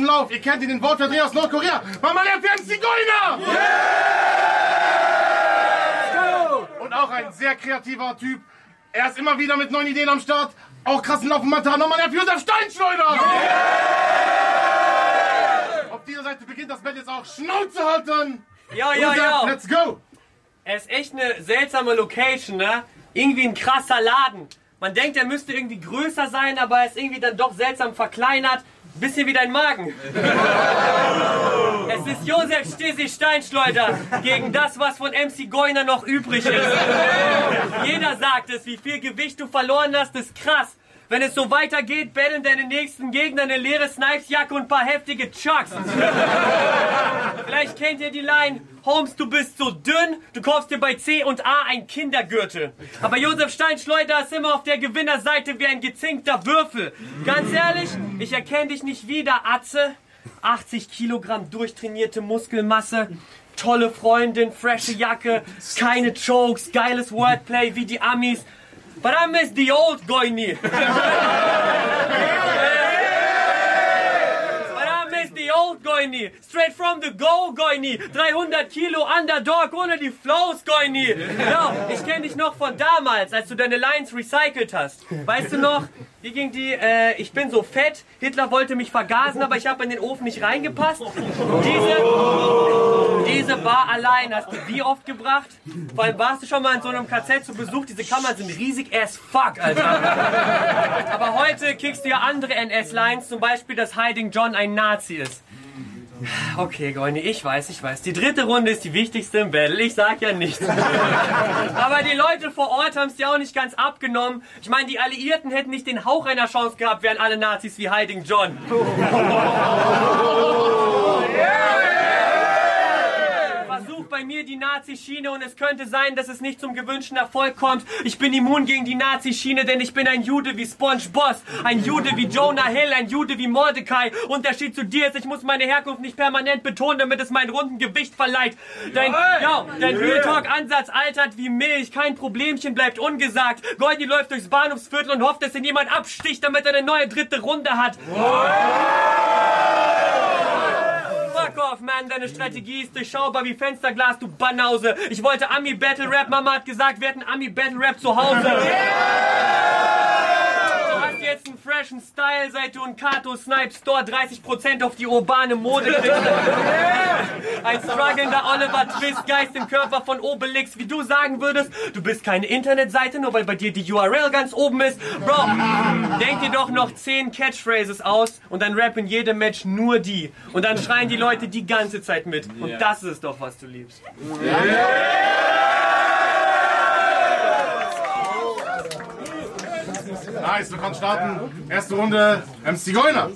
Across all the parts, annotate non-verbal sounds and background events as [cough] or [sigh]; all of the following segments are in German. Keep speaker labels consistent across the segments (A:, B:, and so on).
A: Krassen Lauf. Ihr kennt ihn, den Wortverdreher aus Nordkorea. Mama FM Zigeuner! Und auch ein sehr kreativer Typ. Er ist immer wieder mit neuen Ideen am Start. Auch krassen Lauf und Matan. Nochmal der Josef Steinschleuder! Auf dieser Seite beginnt das Bett jetzt auch Schnauze halten.
B: Ja, ja, ja.
A: Let's go!
B: Es ist echt eine seltsame Location, ne? Irgendwie ein krasser Laden. Man denkt, er müsste irgendwie größer sein, aber er ist irgendwie dann doch seltsam verkleinert. Bisschen wie dein Magen. es ist Josef Stisi Steinschleuder gegen das, was von MC Goiner noch übrig ist. Jeder sagt es, wie viel Gewicht du verloren hast, ist krass. Wenn es so weitergeht, betteln deine nächsten Gegner eine leere Snipesjacke und ein paar heftige Chucks. Vielleicht kennt ihr die Line, Holmes, du bist so dünn, du kaufst dir bei C und A ein Kindergürtel. Aber Josef Steinschleuder ist immer auf der Gewinnerseite wie ein gezinkter Würfel. Ganz ehrlich, ich erkenne dich nicht wieder, Atze. 80 Kilogramm durchtrainierte Muskelmasse, tolle Freundin, frische Jacke, keine Jokes, geiles Wordplay wie die Amis. But I miss the old Goini. [laughs] The old Goini. Straight from the go, Goini. 300 Kilo Underdog ohne die Flows, Goini. Ja, ich kenne dich noch von damals, als du deine Lines recycelt hast. Weißt du noch, wie ging die? Äh, ich bin so fett, Hitler wollte mich vergasen, aber ich habe in den Ofen nicht reingepasst. Diese, diese Bar allein hast du wie oft gebracht? Allem warst du schon mal in so einem KZ zu Besuch. Diese Kammern sind riesig as fuck, Alter. Aber heute kickst du ja andere NS-Lines, zum Beispiel, dass Hiding John ein Nazi ist. Okay, Goini, ich weiß, ich weiß. Die dritte Runde ist die wichtigste im Battle. Ich sag ja nichts. Aber die Leute vor Ort haben es ja auch nicht ganz abgenommen. Ich meine, die Alliierten hätten nicht den Hauch einer Chance gehabt, wären alle Nazis wie Hiding John. [laughs] Versuch bei mir die Nazi-Schiene und es könnte sein, dass es nicht zum gewünschten Erfolg kommt. Ich bin immun gegen die Nazi-Schiene, denn ich bin ein Jude wie SpongeBoss, ein Jude wie Jonah Hill, ein Jude wie Mordecai. Unterschied zu dir ist, ich muss meine Herkunft nicht permanent betonen, damit es meinen runden Gewicht verleiht. Dein, ja, dein Real Talk-Ansatz altert wie Milch, kein Problemchen bleibt ungesagt. Goldie läuft durchs Bahnhofsviertel und hofft, dass ihn jemand absticht, damit er eine neue dritte Runde hat. Fuck off, man, deine Strategie ist durchschaubar wie Fensterglas, du Banause. Ich wollte Ami Battle Rap, Mama hat gesagt, wir hätten Ami Battle Rap zu Hause. Hast jetzt einen freshen Style, seit du in Kato Snipe Store 30% auf die urbane Mode kriegst. [laughs] Ein strugglender Oliver Twist, Geist im Körper von Obelix, wie du sagen würdest, du bist keine Internetseite, nur weil bei dir die URL ganz oben ist. Bro, denk dir doch noch 10 Catchphrases aus und dann rap in jedem Match nur die. Und dann schreien die Leute die ganze Zeit mit. Und das ist doch, was du liebst.
A: Nice, du kannst starten. Erste Runde, MC Goiner.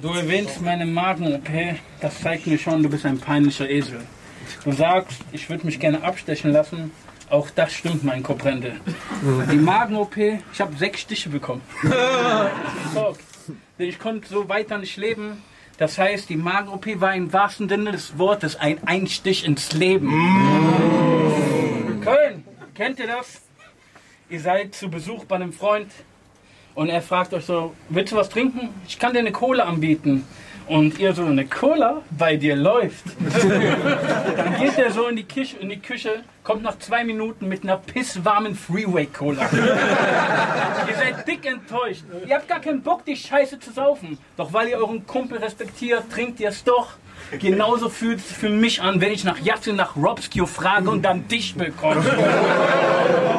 C: Du erwähnst meine Magen-OP, das zeigt mir schon, du bist ein peinlicher Esel. Du sagst, ich würde mich gerne abstechen lassen, auch das stimmt, mein Koprende. Die Magen-OP, ich habe sechs Stiche bekommen. [laughs] Denn ich konnte so weiter nicht leben. Das heißt, die Magen-OP war im wahrsten Sinne des Wortes ein Einstich ins Leben. Köln, kennt ihr das? Ihr seid zu Besuch bei einem Freund und er fragt euch so, willst du was trinken? Ich kann dir eine Cola anbieten. Und ihr so, eine Cola bei dir läuft. [laughs] Dann geht er so in die, Küche, in die Küche, kommt nach zwei Minuten mit einer pisswarmen Freeway-Cola. [laughs] ihr seid dick enttäuscht. Ihr habt gar keinen Bock, die Scheiße zu saufen. Doch weil ihr euren Kumpel respektiert, trinkt ihr es doch. Genauso fühlt es für mich an, wenn ich nach Yatsu, nach Robskio frage und dann dich bekomme. [laughs]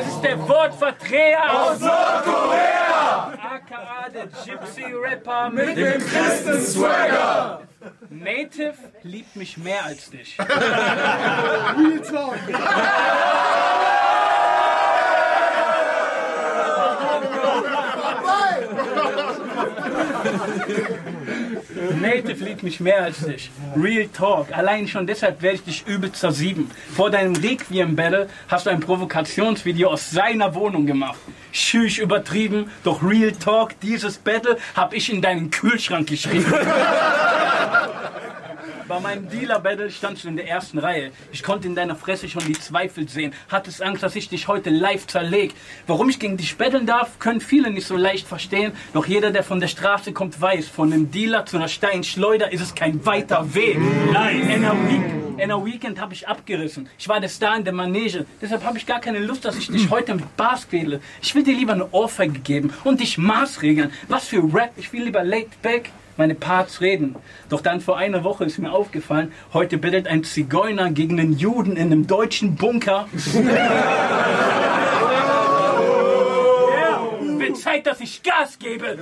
C: Es ist der Wortvertreter aus Nordkorea! AKA der Gypsy-Rapper mit dem Christen-Swagger! Native liebt mich mehr als dich. Native liebt mich mehr als dich. Real Talk. Allein schon deshalb werde ich dich übel zersieben. Vor deinem Requiem-Battle hast du ein Provokationsvideo aus seiner Wohnung gemacht. Schüch übertrieben, doch Real Talk, dieses Battle habe ich in deinen Kühlschrank geschrieben. [laughs] Bei meinem Dealer-Battle standst du in der ersten Reihe. Ich konnte in deiner Fresse schon die Zweifel sehen. Hattest Angst, dass ich dich heute live zerleg. Warum ich gegen dich betteln darf, können viele nicht so leicht verstehen. Doch jeder, der von der Straße kommt, weiß, von einem Dealer zu einer Steinschleuder ist es kein weiter Weg. Nein, in einer, Week in einer Weekend habe ich abgerissen. Ich war der Star in der Manege. Deshalb habe ich gar keine Lust, dass ich dich heute mit Bars quäle. Ich will dir lieber eine Ohrfeige geben und dich maßregeln. Was für Rap. Ich will lieber laid back meine Parts reden. Doch dann vor einer Woche ist mir aufgefallen, heute bettelt ein Zigeuner gegen einen Juden in einem deutschen Bunker. [laughs] Wird Zeit, dass ich Gas gebe.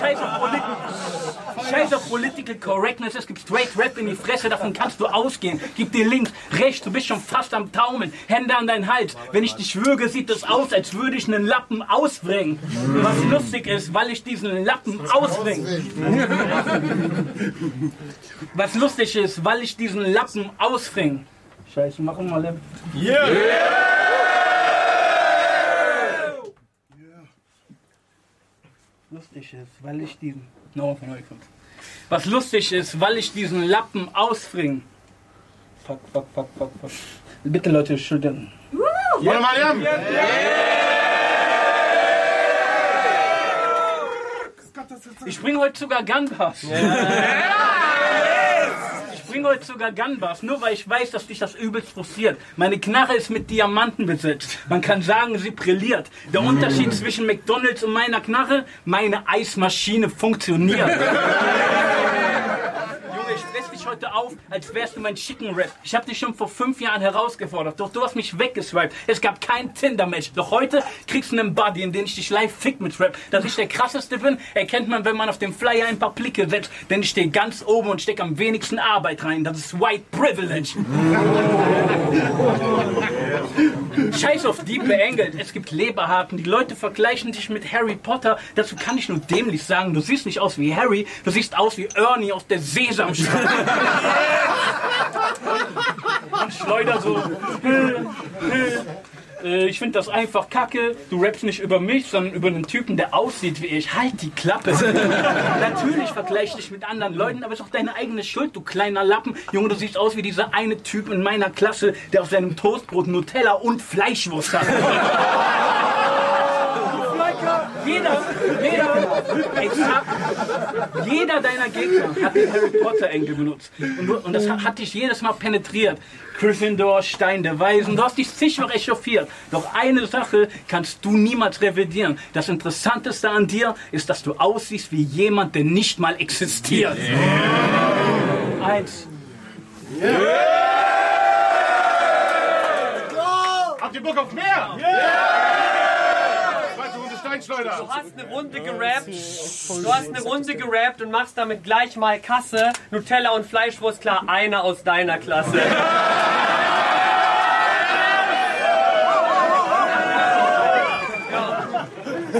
C: Scheiß auf, Polit Scheiß auf Political Correctness, es gibt Straight Rap in die Fresse, davon kannst du ausgehen. Gib dir links, rechts, du bist schon fast am Taumeln. Hände an deinen Hals. Wenn ich dich würge, sieht es aus, als würde ich einen Lappen ausbringen. Was lustig ist, weil ich diesen Lappen ausbringe. Was lustig ist, weil ich diesen Lappen ausbringe. Scheiße, machen wir mal. Yeah. lustig ist, weil ich diesen. No, von euch kommt. Was lustig ist, weil ich diesen Lappen ausbringe. Fuck, fuck, fuck, fuck, fuck. Bitte Leute, schütteln.
A: Wollen wir mal
C: Ich bringe heute sogar Gunpass. Ich bringe heute sogar Gunbars, nur weil ich weiß, dass dich das übelst frustriert. Meine Knarre ist mit Diamanten besetzt. Man kann sagen, sie brilliert. Der Unterschied zwischen McDonalds und meiner Knarre, meine Eismaschine funktioniert. [laughs] Junge, ich stress dich heute auf, als wärst du mein Chicken Rap. Ich habe dich schon vor fünf Jahren herausgefordert, doch du hast mich weggeswiped. Es gab kein Tinder-Match. Doch heute kriegst du einen Buddy, in den ich dich live fick mit Rap. Dass ich der krasseste bin, erkennt man, wenn man auf dem Flyer ein paar Blicke setzt. Denn ich stehe ganz oben und steck am wenigsten Arbeit rein. Das ist White Privilege. [laughs] Scheiß auf die beengelt. Es gibt Leberhaken. Die Leute vergleichen dich mit Harry Potter. Dazu kann ich nur dämlich sagen, du siehst nicht aus wie Harry, du siehst aus wie Ernie aus der Sesamstraße. [laughs] Und schleuder so. Äh, Ich finde das einfach kacke. Du rappst nicht über mich, sondern über einen Typen, der aussieht wie ich. Halt die Klappe. [laughs] Natürlich vergleiche ich dich mit anderen Leuten, aber es ist auch deine eigene Schuld, du kleiner Lappen. Junge, du siehst aus wie dieser eine Typ in meiner Klasse, der auf seinem Toastbrot Nutella und Fleischwurst hat. [laughs] Jeder, jeder, exakt, jeder deiner Gegner hat den Harry Potter Enkel benutzt. Und, du, und das hat, hat dich jedes Mal penetriert. Gryffindor, Stein der Weisen, du hast dich sicher echauffiert. Doch eine Sache kannst du niemals revidieren. Das Interessanteste an dir ist, dass du aussiehst wie jemand, der nicht mal existiert. Eins.
A: Habt ihr Bock auf mehr? Runde Steinschleuder.
B: Du hast eine Runde gerappt. Du hast eine Runde gerappt und machst damit gleich mal Kasse. Nutella und Fleischwurst, klar, einer aus deiner Klasse. [laughs]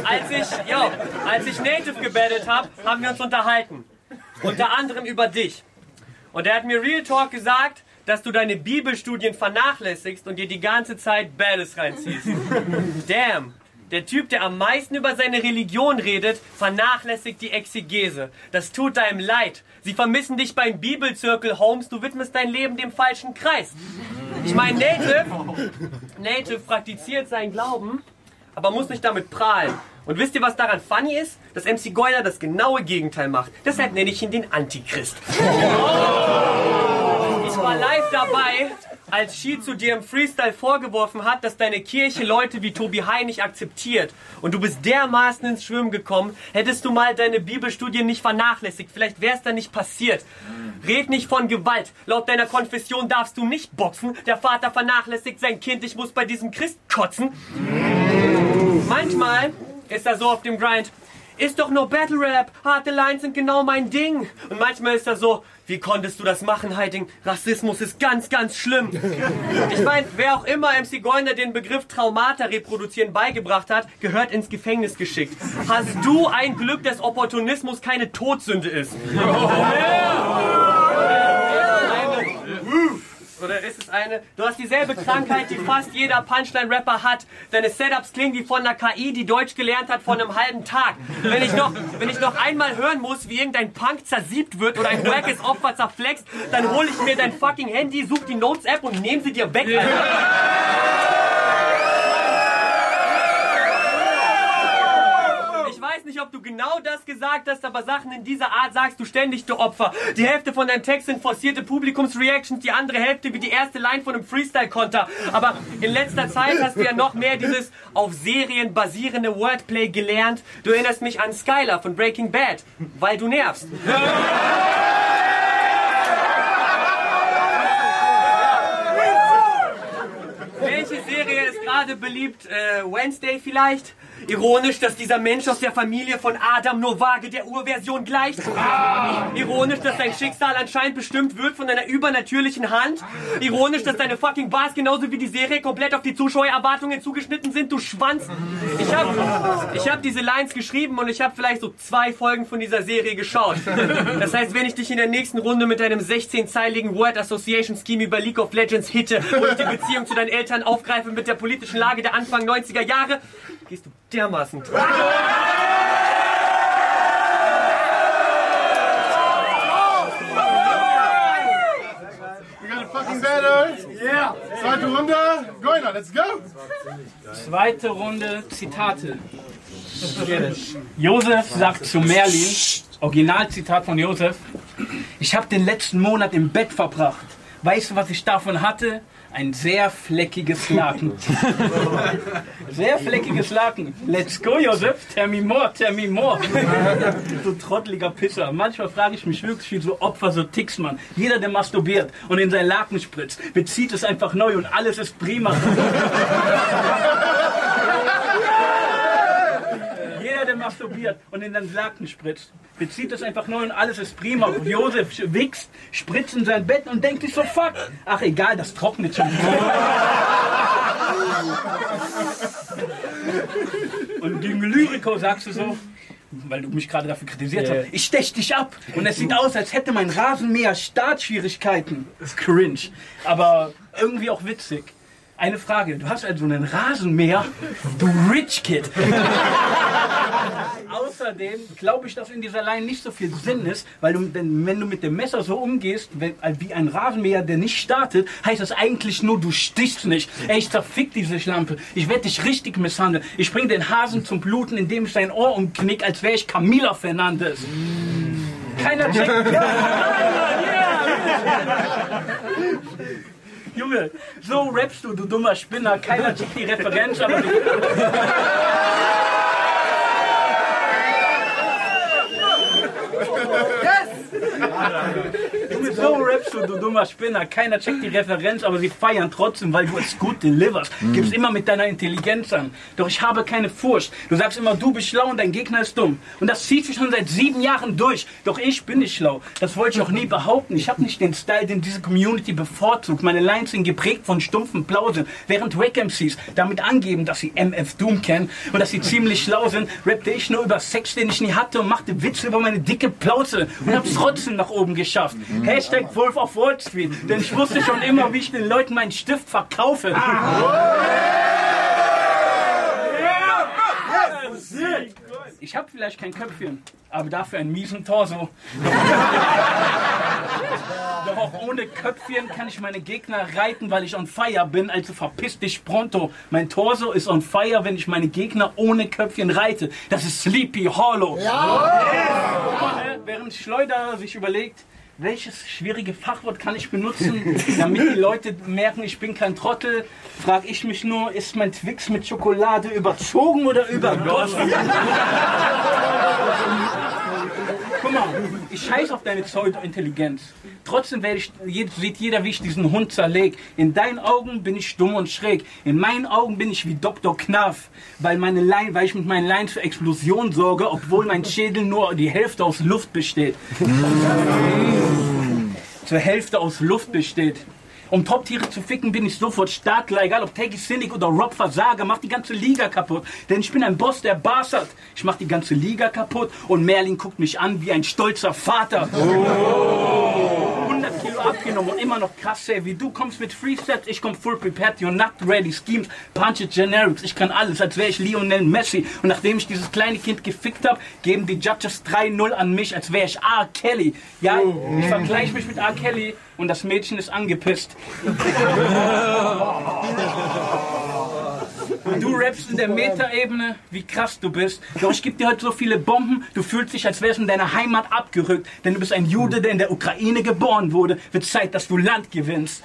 B: Als ich, jo, als ich Native gebettelt habe, haben wir uns unterhalten. Unter anderem über dich. Und er hat mir Real Talk gesagt, dass du deine Bibelstudien vernachlässigst und dir die ganze Zeit Battles reinziehst. [laughs] Damn. Der Typ, der am meisten über seine Religion redet, vernachlässigt die Exegese. Das tut deinem leid. Sie vermissen dich beim Bibelzirkel, Holmes. Du widmest dein Leben dem falschen Kreis. Ich meine, Native, Native praktiziert seinen Glauben, aber muss nicht damit prahlen. Und wisst ihr, was daran funny ist? Dass MC Goyer das genaue Gegenteil macht. Deshalb nenne ich ihn den Antichrist. Ich war live dabei, als Shi zu dir im Freestyle vorgeworfen hat, dass deine Kirche Leute wie Tobi Hein nicht akzeptiert. Und du bist dermaßen ins Schwimmen gekommen, hättest du mal deine Bibelstudien nicht vernachlässigt. Vielleicht wäre es dann nicht passiert. Red nicht von Gewalt. Laut deiner Konfession darfst du nicht boxen. Der Vater vernachlässigt sein Kind. Ich muss bei diesem Christ kotzen. Manchmal ist er so auf dem Grind. Ist doch nur Battle Rap. Harte Lines sind genau mein Ding. Und manchmal ist er so, wie konntest du das machen, Heiding? Rassismus ist ganz, ganz schlimm. [laughs] Ich meine, wer auch immer MC Goiner den Begriff Traumata reproduzieren beigebracht hat, gehört ins Gefängnis geschickt. Hast du ein Glück, dass Opportunismus keine Todsünde ist? Oder ist es eine, du hast dieselbe Krankheit, die fast jeder Punchline-Rapper hat. Deine Setups klingen wie von einer KI, die Deutsch gelernt hat von einem halben Tag. Wenn ich noch, wenn ich noch einmal hören muss, wie irgendein Punk zersiebt wird oder ein wackes Opfer zerflext, dann hole ich mir dein fucking Handy, such die Notes-App und nehme sie dir weg, Alter. Du genau das gesagt hast, aber Sachen in dieser Art sagst du ständig, du Opfer. Die Hälfte von deinem Text sind forcierte Publikumsreactions, die andere Hälfte wie die erste Line von einem Freestyle-Konter. Aber in letzter Zeit hast du ja noch mehr dieses auf Serien basierende Wordplay gelernt. Du erinnerst mich an Skylar von Breaking Bad, weil du nervst. Welche Serie ist gerade beliebt? Äh, Wednesday vielleicht? Ironisch, dass dieser Mensch aus der Familie von Adam nur vage der Urversion gleicht. Ironisch, dass sein Schicksal anscheinend bestimmt wird von einer übernatürlichen Hand. Ironisch, dass deine fucking Bars genauso wie die Serie komplett auf die Zuschauererwartungen zugeschnitten sind, du Schwanz. Ich hab, ich hab diese Lines geschrieben und ich habe vielleicht so zwei Folgen von dieser Serie geschaut. Das heißt, wenn ich dich in der nächsten Runde mit einem 16-zeiligen Word Association Scheme über League of Legends hitte und die Beziehung zu deinen Eltern aufgreife mit der politischen Lage der Anfang 90er Jahre, gehst du dermaßen drauf.
A: Yeah. Zweite Runde. Goiner, let's go.
C: Zweite Runde Zitate. Josef sagt zu Merlin, Originalzitat von Josef, ich habe den letzten Monat im Bett verbracht. Weißt du, was ich davon hatte? Ein sehr fleckiges Laken. [laughs] Sehr fleckiges Laken. Let's go, Josef. Tell me more, tell me more. [laughs] So trotteliger Pisser. Manchmal frage ich mich wirklich, wie so Opfer so ticks man. Jeder, der masturbiert und in sein Laken spritzt, bezieht es einfach neu und alles ist prima. [laughs] Jeder, der masturbiert und in den Laken spritzt, bezieht es einfach neu und alles ist prima. Und Josef wichst, spritzt in sein Bett und denkt sich so, fuck, ach egal, das trocknet schon. [laughs] Und gegen Lyrico sagst du so, weil du mich gerade dafür kritisiert
D: ja.
C: hast, ich stech dich ab. Und es sieht aus, als hätte mein Rasenmäher Startschwierigkeiten. Das ist cringe. Aber irgendwie auch witzig. Eine Frage, du hast also einen Rasenmäher, du Rich Kid. [laughs] Außerdem glaube ich, dass in dieser Line nicht so viel Sinn ist, weil du, denn, wenn du mit dem Messer so umgehst, wenn, äh, wie ein Rasenmäher, der nicht startet, heißt das eigentlich nur, du stichst nicht. Ey, ich zerfick diese Schlampe. Ich werde dich richtig misshandeln. Ich bring den Hasen zum Bluten, indem ich sein Ohr umknick, als wäre ich Camila Fernandes. Keiner checkt. [laughs] Ja, ja. Junge, so rappst du, du dummer Spinner. Keiner checkt die Referenz, aber du, Junge, so rappst du, du dummer Spinner. Keiner checkt die Referenz, aber sie feiern trotzdem, weil du es gut deliverst. Gibst immer mit deiner Intelligenz an. Doch ich habe keine Furcht. Du sagst immer, du bist schlau und dein Gegner ist dumm. Und das zieht sich schon seit sieben Jahren durch. Doch ich bin nicht schlau. Das wollte ich auch nie behaupten. Ich habe nicht den Style, den diese Community bevorzugt. Meine Lines sind geprägt von stumpfen Plausen. Während Wack MCs damit angeben, dass sie MF Doom kennen und dass sie ziemlich schlau sind, rappte ich nur über Sex, den ich nie hatte und machte Witze über meine dicke Plauze und hab's trotzdem nach oben geschafft. Hashtag Wolf of Wall Street. Denn ich wusste schon immer, wie ich den Leuten meinen Stift verkaufe. Ich habe vielleicht kein Köpfchen, aber dafür einen miesen Torso. Doch auch ohne Köpfchen kann ich meine Gegner reiten, weil ich on fire bin, also verpiss dich pronto. Mein Torso ist on fire, wenn ich meine Gegner ohne Köpfchen reite. Das ist Sleepy Hollow. Ja. Während Schleuder sich überlegt, welches schwierige Fachwort kann ich benutzen, damit die Leute merken, ich bin kein Trottel, frage ich mich nur, ist mein Twix mit Schokolade überzogen oder übergossen? [laughs] [laughs] Mal, ich scheiß auf deine Pseudo-Intelligenz. Trotzdem werde ich, sieht jeder, wie ich diesen Hund zerleg. In deinen Augen bin ich dumm und schräg. In meinen Augen bin ich wie Dr. Knaff, weil, meine Line, weil ich mit meinen Lines für Explosion sorge, obwohl mein Schädel nur die Hälfte aus Luft besteht. Zur Hälfte aus Luft besteht. Um Top-Tiere zu ficken, bin ich sofort Startler. Egal ob Taggy Cynic oder Rob Versager, mach die ganze Liga kaputt. Denn ich bin ein Boss, der Bars hat. Ich mach die ganze Liga kaputt und Merlin guckt mich an wie ein stolzer Vater. 100 Kilo abgenommen und immer noch krass sehr, wie du kommst mit Free Sets, ich komm full prepared, you're not ready, Schemes, Punches, Generics, ich kann alles, als wäre ich Lionel Messi. Und nachdem ich dieses kleine Kind gefickt habe, geben die Judges 3-0 an mich, als wäre ich R. Kelly. Ja, ich vergleiche mich mit R. Kelly und das Mädchen ist angepisst. [laughs] [laughs] Du rappst in der Metaebene, wie krass du bist. Doch ich gebe dir heute so viele Bomben, du fühlst dich, als wärst du in deiner Heimat abgerückt. Denn du bist ein Jude, der in der Ukraine geboren wurde. Wird Zeit, dass du Land gewinnst.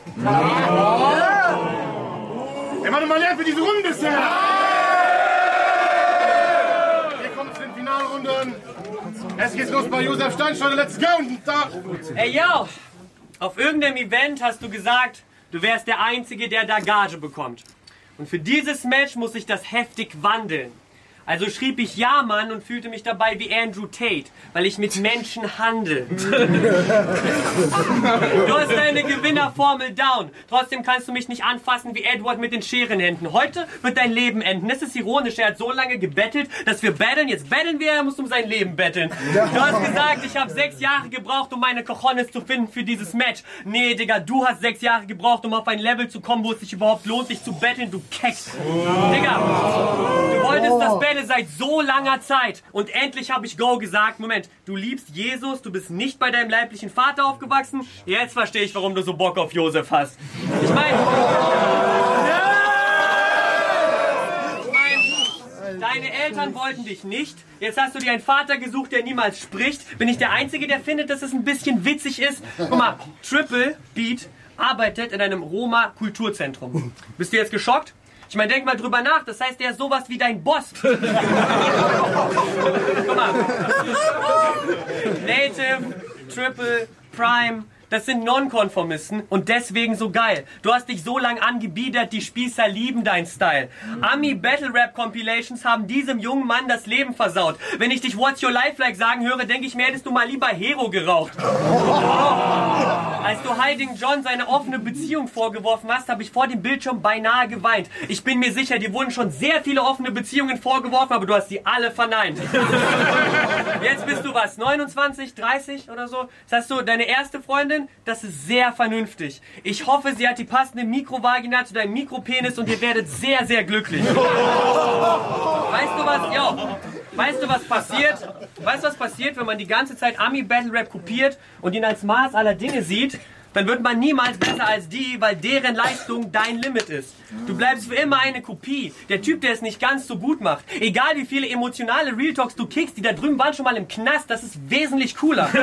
A: Ey, warte mal leer für diese Runde bisher! Hier kommt zu den Finalrunden. Es geht los bei Josef Steinschneider. Let's go! Und
B: Ey, yo! Auf irgendeinem Event hast du gesagt, du wärst der Einzige, der da Gage bekommt. Und für dieses Match muss ich das heftig wandeln. Also schrieb ich Ja, Mann und fühlte mich dabei wie Andrew Tate, weil ich mit Menschen handel. du hast deine Gewinnerformel down. Trotzdem kannst du mich nicht anfassen wie Edward mit den Scherenhänden. Heute wird dein Leben enden. Das ist ironisch. Er hat so lange gebettelt, dass wir betteln. Jetzt betteln wir, er muss um sein Leben betteln. Du hast gesagt, ich habe sechs Jahre gebraucht, um meine Cojones zu finden für dieses Match. Nee, Digga, du hast sechs Jahre gebraucht, um auf ein Level zu kommen, wo es sich überhaupt lohnt, dich zu betteln, du Keck. Digga, du wolltest das Battle seit so langer Zeit. Und endlich habe ich Go gesagt. Moment, du liebst Jesus, du bist nicht bei deinem leiblichen Vater aufgewachsen. Jetzt verstehe ich, warum du so Bock auf Josef hast. Ich meine... Ich mein, Deine Eltern wollten dich nicht. Jetzt hast du dir einen Vater gesucht, der niemals spricht. Bin ich der Einzige, der findet, dass es ein bisschen witzig ist? Guck mal, Triple Beat arbeitet in einem Roma-Kulturzentrum. Bist du jetzt geschockt? Ich meine, denk mal drüber nach. Das heißt, der ist sowas wie dein Boss. [laughs] Guck mal. Native, Triple, Prime. Das sind Nonkonformisten und deswegen so geil. Du hast dich so lang angebiedert, die Spießer lieben dein Style. Ami Battle Rap Compilations haben diesem jungen Mann das Leben versaut. Wenn ich dich What's Your Life Like sagen höre, denke ich mir, hättest du mal lieber Hero geraucht. Als du Hiding John seine offene Beziehung vorgeworfen hast, habe ich vor dem Bildschirm beinahe geweint. Ich bin mir sicher, dir wurden schon sehr viele offene Beziehungen vorgeworfen, aber du hast sie alle verneint. [laughs] Jetzt bist du was, 29, 30 oder so? Das hast du deine erste Freundin? Das ist sehr vernünftig. Ich hoffe, sie hat die passende Mikrovagina zu deinem Mikropenis und ihr werdet sehr, sehr glücklich. Weißt du was? Ja. Weißt du, was passiert? Weißt du, was passiert, wenn man die ganze Zeit Ami Battle Rap kopiert und ihn als Maß aller Dinge sieht? Dann wird man niemals besser als die, weil deren Leistung dein Limit ist. Du bleibst für immer eine Kopie. Der Typ, der es nicht ganz so gut macht. Egal wie viele emotionale Real Talks du kickst, die da drüben waren schon mal im Knast, das ist wesentlich cooler. [laughs]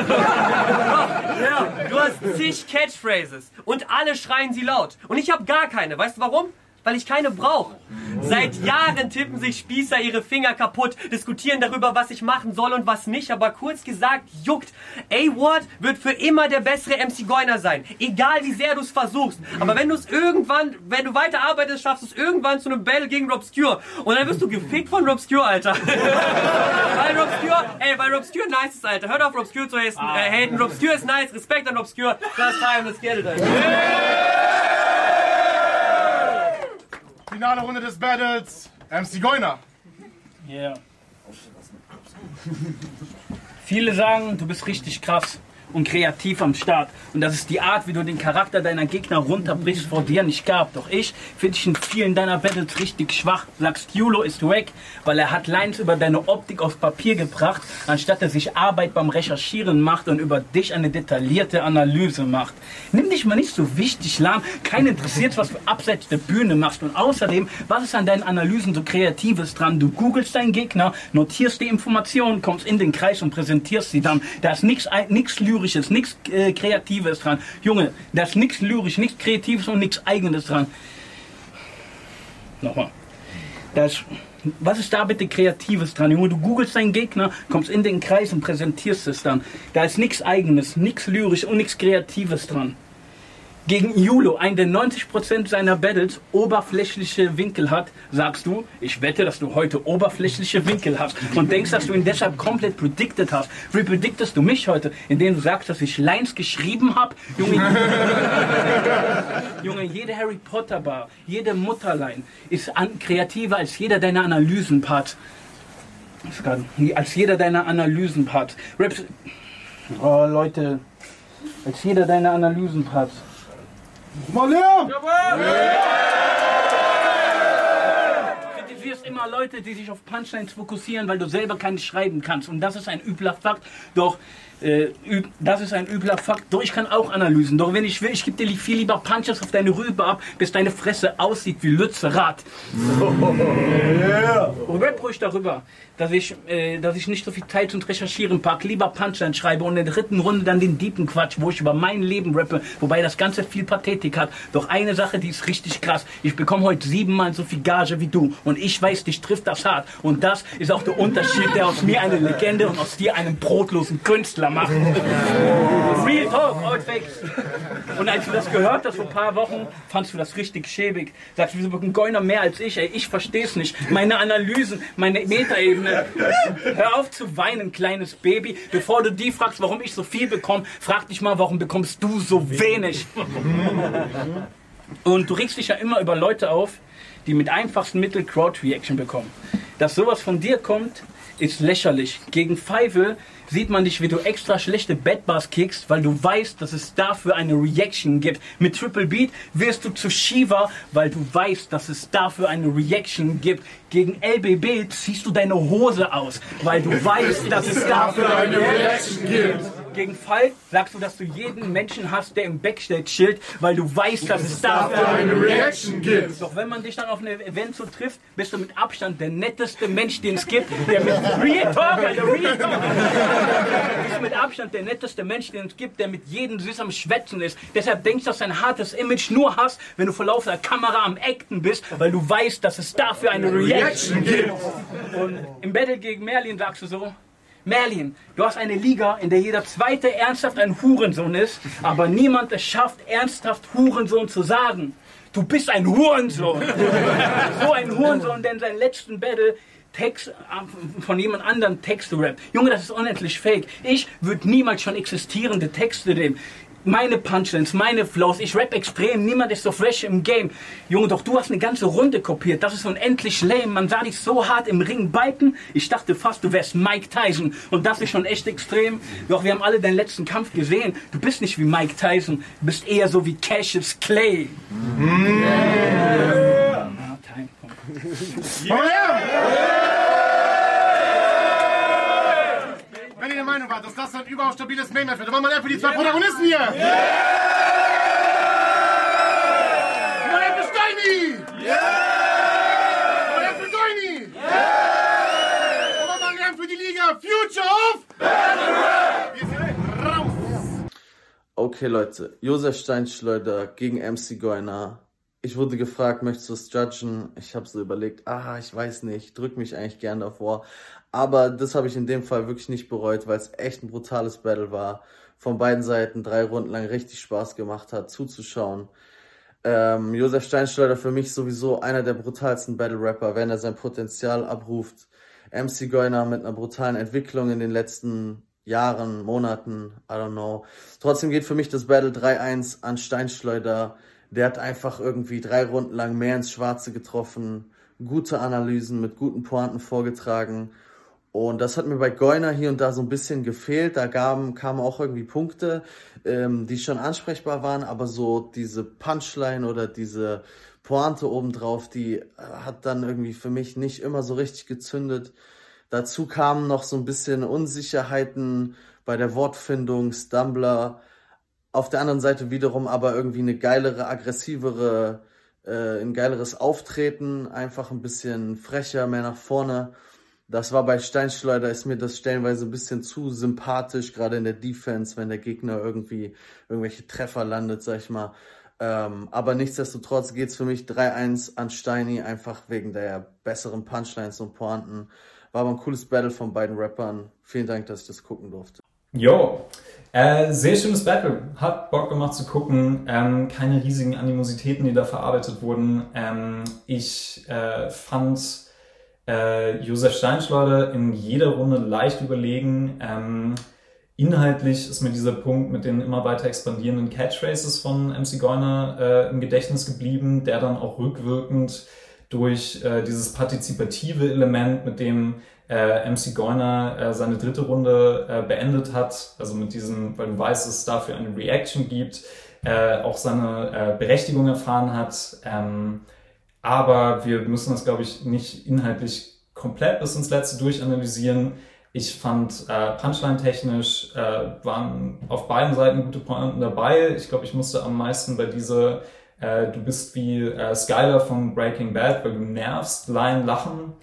B: Du hast zig Catchphrases und alle schreien sie laut. Und ich habe gar keine. Weißt du warum? Weil ich keine brauche. Seit Jahren tippen sich Spießer ihre Finger kaputt, diskutieren darüber, was ich machen soll und was nicht, aber kurz gesagt, juckt. A-Ward wird für immer der bessere MC Goiner sein. Egal wie sehr du es versuchst. Aber wenn du es irgendwann, wenn du weiter arbeitest, schaffst du es irgendwann zu einem Battle gegen Robscure. Und dann wirst du gefickt von Robscure, Alter. [laughs] weil Robscure, ey, weil Robscure nice ist, Alter. Hört auf, Robscure zu haten. Äh, haten. Robscure ist nice. Respekt an Robscure. Last time, let's get it, Alter.
A: Finale Runde des Battles. MC Goiner.
C: Yeah. [laughs] Viele sagen, du bist richtig krass und kreativ am Start. Und das ist die Art, wie du den Charakter deiner Gegner runterbrichst, vor dir nicht gab. Doch ich finde dich in vielen deiner Battles richtig schwach. Sagst, Julo ist weg, weil er hat Lines über deine Optik auf Papier gebracht, anstatt er sich Arbeit beim Recherchieren macht und über dich eine detaillierte Analyse macht. Nimm dich mal nicht so wichtig lahm. Keinen interessiert, was du abseits der Bühne machst. Und außerdem, was ist an deinen Analysen so Kreatives dran? Du googelst deinen Gegner, notierst die Informationen, kommst in den Kreis und präsentierst sie dann. Da ist nichts nichts Lyrisches, nichts äh, Kreatives dran. Junge, da ist nichts Lyrisch, nichts Kreatives und nichts Eigenes dran. Nochmal. Das, was ist da bitte Kreatives dran? Junge, du googelst deinen Gegner, kommst in den Kreis und präsentierst es dann. Da ist nichts Eigenes, nichts Lyrisch und nichts Kreatives dran. Gegen Julo, ein der 90% seiner Battles oberflächliche Winkel hat, sagst du, ich wette, dass du heute oberflächliche Winkel hast und denkst, dass du ihn deshalb komplett predicted hast. Wie prediktest du mich heute, indem du sagst, dass ich Lines geschrieben habe? Junge, [laughs] Junge, jede Harry Potter Bar, jede Mutterline ist kreativer als jeder deiner Analysenparts. Als jeder deiner Analysenparts. Raps. Oh, Leute. als jeder deiner Analysen passt.
A: Mal her!
C: Du kritisierst immer Leute, die sich auf Punchlines fokussieren, weil du selber keine schreiben kannst. Und das ist ein übler Fakt. Doch äh, das ist ein übler Fakt. Doch ich kann auch Analysen. Doch wenn ich will, ich gebe dir viel lieber Punches auf deine Rübe ab, bis deine Fresse aussieht wie Lützerath. Yeah. Rap ruhig darüber, dass ich, äh, dass ich nicht so viel Zeit zum Recherchieren pack, lieber Punchline schreibe und in der dritten Runde dann den deepen Quatsch, wo ich über mein Leben rappe, wobei das Ganze viel Pathetik hat. Doch eine Sache, die ist richtig krass. Ich bekomme heute siebenmal so viel Gage wie du und ich weiß, dich trifft das hart. Und das ist auch der Unterschied, der aus mir eine Legende und aus dir einen brotlosen Künstler macht. Real Talk, facts. Und als du das gehört hast vor ein paar Wochen, fandst du das richtig schäbig. Sagst du, wieso ein Geuner mehr als ich? Ey, ich versteh's nicht. Meine Analysen, meine Metaebene. Hör auf zu weinen, kleines Baby. Bevor du die fragst, warum ich so viel bekomme, frag dich mal, warum bekommst du so wenig? Und du regst dich ja immer über Leute auf, die mit einfachsten Mitteln Crowd-Reaction bekommen. Dass sowas von dir kommt, ist lächerlich. Gegen Feivel sieht man dich, wie du extra schlechte Bedbars kickst, weil du weißt, dass es dafür eine Reaction gibt. Mit Triple Beat wirst du zu Shiva, weil du weißt, dass es dafür eine Reaction gibt. Gegen LBB ziehst du deine Hose aus, weil du weißt, dass es dafür eine Reaction gibt gegen Falk sagst du, dass du jeden Menschen hast, der im Backstage chillt, weil du weißt, dass es dafür eine Reaction gibt. Doch wenn man dich dann auf einem Event so trifft, bist du mit Abstand der netteste Mensch, den es gibt, der mit Real Talk, Alter, Real Talk. bist mit Abstand der netteste Mensch, den es gibt, der mit jedem süß am Schwätzen ist. Deshalb denkst du, dass ein hartes Image nur hast, wenn du vor laufender Kamera am Acten bist, weil du weißt, dass es dafür eine Reaction gibt. Und im Battle gegen Merlin sagst du so, Merlin, du hast eine Liga, in der jeder Zweite ernsthaft ein Hurensohn ist, aber niemand es schafft, ernsthaft Hurensohn zu sagen. Du bist ein Hurensohn. [laughs] so ein Hurensohn, der in seinem letzten Battle Text von jemand anderem Texte rappt. Junge, das ist unendlich fake. Ich würde niemals schon existierende Texte nehmen meine Punchlines, meine Flows. Ich rap extrem, niemand ist so fresh im Game. Junge, doch du hast eine ganze Runde kopiert. Das ist unendlich lame. Man sah dich so hart im Ring biken. Ich dachte fast, du wärst Mike Tyson. Und das ist schon echt extrem. Doch wir haben alle deinen letzten Kampf gesehen. Du bist nicht wie Mike Tyson. Du bist eher so wie Cassius Clay. Yeah.
A: Yeah. Yeah. Wenn ihr der Meinung wart, dass das ein überaus stabiles Mainmatch wird, dann machen wir für die zwei Protagonisten hier! Yeah! Mal für Steini! Yeah! Mal für Goini! Yeah! Und mal lernen für die Liga Future of Battle! Wir sind raus!
D: Okay, Leute, Josef Steinschleuder gegen MC Goiner. Ich wurde gefragt, möchtest du es judgen? Ich habe so überlegt, ah, ich weiß nicht, drück mich eigentlich gern davor. Aber das habe ich in dem Fall wirklich nicht bereut, weil es echt ein brutales Battle war. Von beiden Seiten drei Runden lang richtig Spaß gemacht hat, zuzuschauen. Ähm, Josef Steinschleuder für mich sowieso einer der brutalsten Battle-Rapper, wenn er sein Potenzial abruft. MC Goiner mit einer brutalen Entwicklung in den letzten Jahren, Monaten, I don't know. Trotzdem geht für mich das Battle 3-1 an Steinschleuder. Der hat einfach irgendwie drei Runden lang mehr ins Schwarze getroffen, gute Analysen mit guten Pointen vorgetragen und das hat mir bei Goiner hier und da so ein bisschen gefehlt. Da kamen, kamen auch irgendwie Punkte, ähm, die schon ansprechbar waren, aber so diese Punchline oder diese Pointe obendrauf, die äh, hat dann irgendwie für mich nicht immer so richtig gezündet. Dazu kamen noch so ein bisschen Unsicherheiten bei der Wortfindung, Stumbler. Auf der anderen Seite wiederum aber irgendwie eine geilere, aggressivere, äh, ein geileres Auftreten, einfach ein bisschen frecher, mehr nach vorne. Das war bei Steinschleuder, ist mir das stellenweise ein bisschen zu sympathisch, gerade in der Defense, wenn der Gegner irgendwie irgendwelche Treffer landet, sag ich mal. Ähm, aber nichtsdestotrotz geht es für mich 3-1 an Steini, einfach wegen der besseren Punchlines und Pointen. War aber ein cooles Battle von beiden Rappern. Vielen Dank, dass ich das gucken durfte.
E: Jo, äh, sehr schönes Battle. Hat Bock gemacht zu gucken. Ähm, keine riesigen Animositäten, die da verarbeitet wurden. Ähm, ich äh, fand äh, Josef Steinschleuder in jeder Runde leicht überlegen. Ähm, inhaltlich ist mir dieser Punkt mit den immer weiter expandierenden Catchphrases von MC Goiner äh, im Gedächtnis geblieben, der dann auch rückwirkend durch äh, dieses partizipative Element, mit dem äh, MC Goiner äh, seine dritte Runde äh, beendet hat, also mit diesem, weil du weißt, dass es dafür eine Reaction gibt, äh, auch seine äh, Berechtigung erfahren hat. Ähm, aber wir müssen das, glaube ich, nicht inhaltlich komplett bis ins Letzte durchanalysieren. Ich fand äh, Punchline-technisch äh, waren auf beiden Seiten gute Pointen dabei. Ich glaube, ich musste am meisten bei dieser äh, Du bist wie äh, Skyler von Breaking Bad, weil du nervst, Line lachen.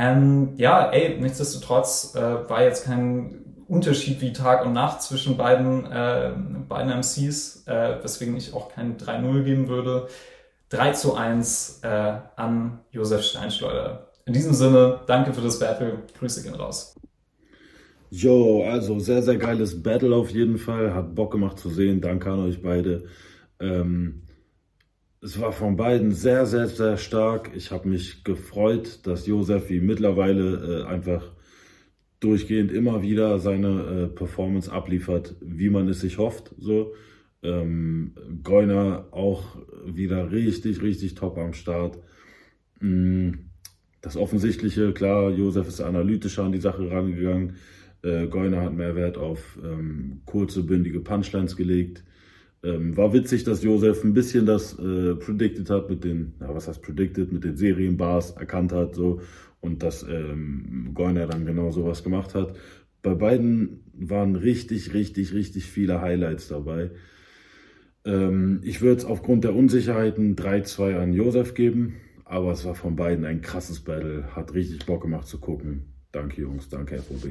E: Ähm, ja, ey, nichtsdestotrotz äh, war jetzt kein Unterschied wie Tag und Nacht zwischen beiden, äh, beiden MCs, äh, weswegen ich auch kein 3-0 geben würde. 3 zu 1 äh, an Josef Steinschleuder. In diesem Sinne, danke für das Battle. Grüße gehen raus.
F: Jo, also sehr, sehr geiles Battle auf jeden Fall. Hat Bock gemacht zu sehen. Danke an euch beide. Ähm, es war von beiden sehr, sehr, sehr stark. Ich habe mich gefreut, dass Josef wie mittlerweile äh, einfach durchgehend immer wieder seine äh, Performance abliefert, wie man es sich hofft. So. Ähm, Goiner auch wieder richtig, richtig top am Start. Mm, das Offensichtliche, klar, Josef ist analytischer an die Sache rangegangen. Äh, Goiner hat mehr Wert auf ähm, kurze, bündige Punchlines gelegt. Ähm, war witzig, dass Josef ein bisschen das äh, predicted hat mit den, ja, was heißt predicted, mit den Serienbars erkannt hat, so und dass ähm, Goiner dann genau sowas gemacht hat. Bei beiden waren richtig, richtig, richtig viele Highlights dabei. Ähm, ich würde es aufgrund der Unsicherheiten 3-2 an Josef geben, aber es war von beiden ein krasses Battle. Hat richtig Bock gemacht zu gucken. Danke Jungs, danke FOB.